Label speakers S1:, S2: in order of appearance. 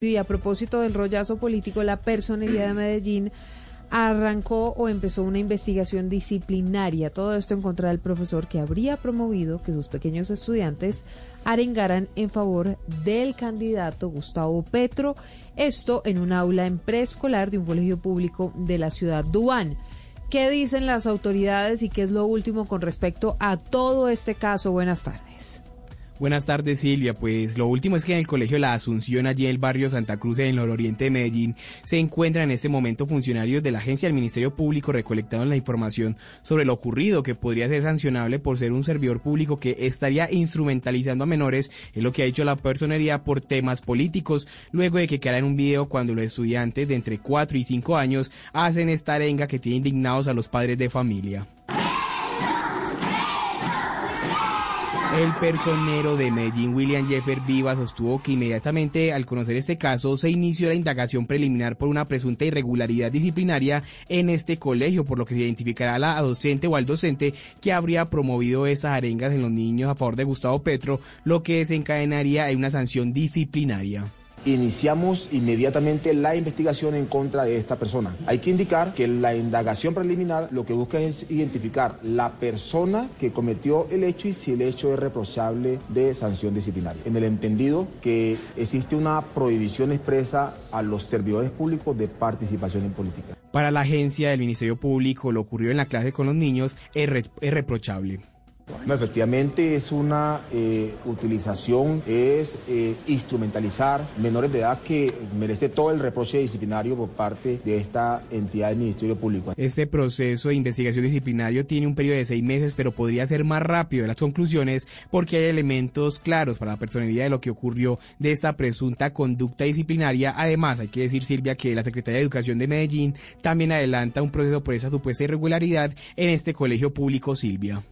S1: Y a propósito del rollazo político, la personería de Medellín arrancó o empezó una investigación disciplinaria. Todo esto en contra del profesor que habría promovido que sus pequeños estudiantes arengaran en favor del candidato Gustavo Petro. Esto en un aula en preescolar de un colegio público de la ciudad Dubán. ¿Qué dicen las autoridades y qué es lo último con respecto a todo este caso? Buenas tardes.
S2: Buenas tardes Silvia, pues lo último es que en el Colegio La Asunción, allí en el barrio Santa Cruz, en el nororiente de Medellín, se encuentran en este momento funcionarios de la agencia del Ministerio Público recolectando la información sobre lo ocurrido que podría ser sancionable por ser un servidor público que estaría instrumentalizando a menores, es lo que ha dicho la personería por temas políticos, luego de que quedara en un video cuando los estudiantes de entre 4 y 5 años hacen esta arenga que tiene indignados a los padres de familia. El personero de Medellín, William Jeffer Viva, sostuvo que inmediatamente al conocer este caso se inició la indagación preliminar por una presunta irregularidad disciplinaria en este colegio, por lo que se identificará a la docente o al docente que habría promovido esas arengas en los niños a favor de Gustavo Petro, lo que desencadenaría en una sanción disciplinaria.
S3: Iniciamos inmediatamente la investigación en contra de esta persona. Hay que indicar que la indagación preliminar lo que busca es identificar la persona que cometió el hecho y si el hecho es reprochable de sanción disciplinaria. En el entendido que existe una prohibición expresa a los servidores públicos de participación en política.
S2: Para la agencia del Ministerio Público, lo ocurrido en la clase con los niños es, es reprochable.
S3: No, efectivamente es una eh, utilización, es eh, instrumentalizar menores de edad que merece todo el reproche disciplinario por parte de esta entidad del Ministerio Público.
S2: Este proceso de investigación disciplinario tiene un periodo de seis meses, pero podría ser más rápido de las conclusiones porque hay elementos claros para la personalidad de lo que ocurrió de esta presunta conducta disciplinaria. Además, hay que decir, Silvia, que la Secretaría de Educación de Medellín también adelanta un proceso por esa supuesta irregularidad en este colegio público, Silvia.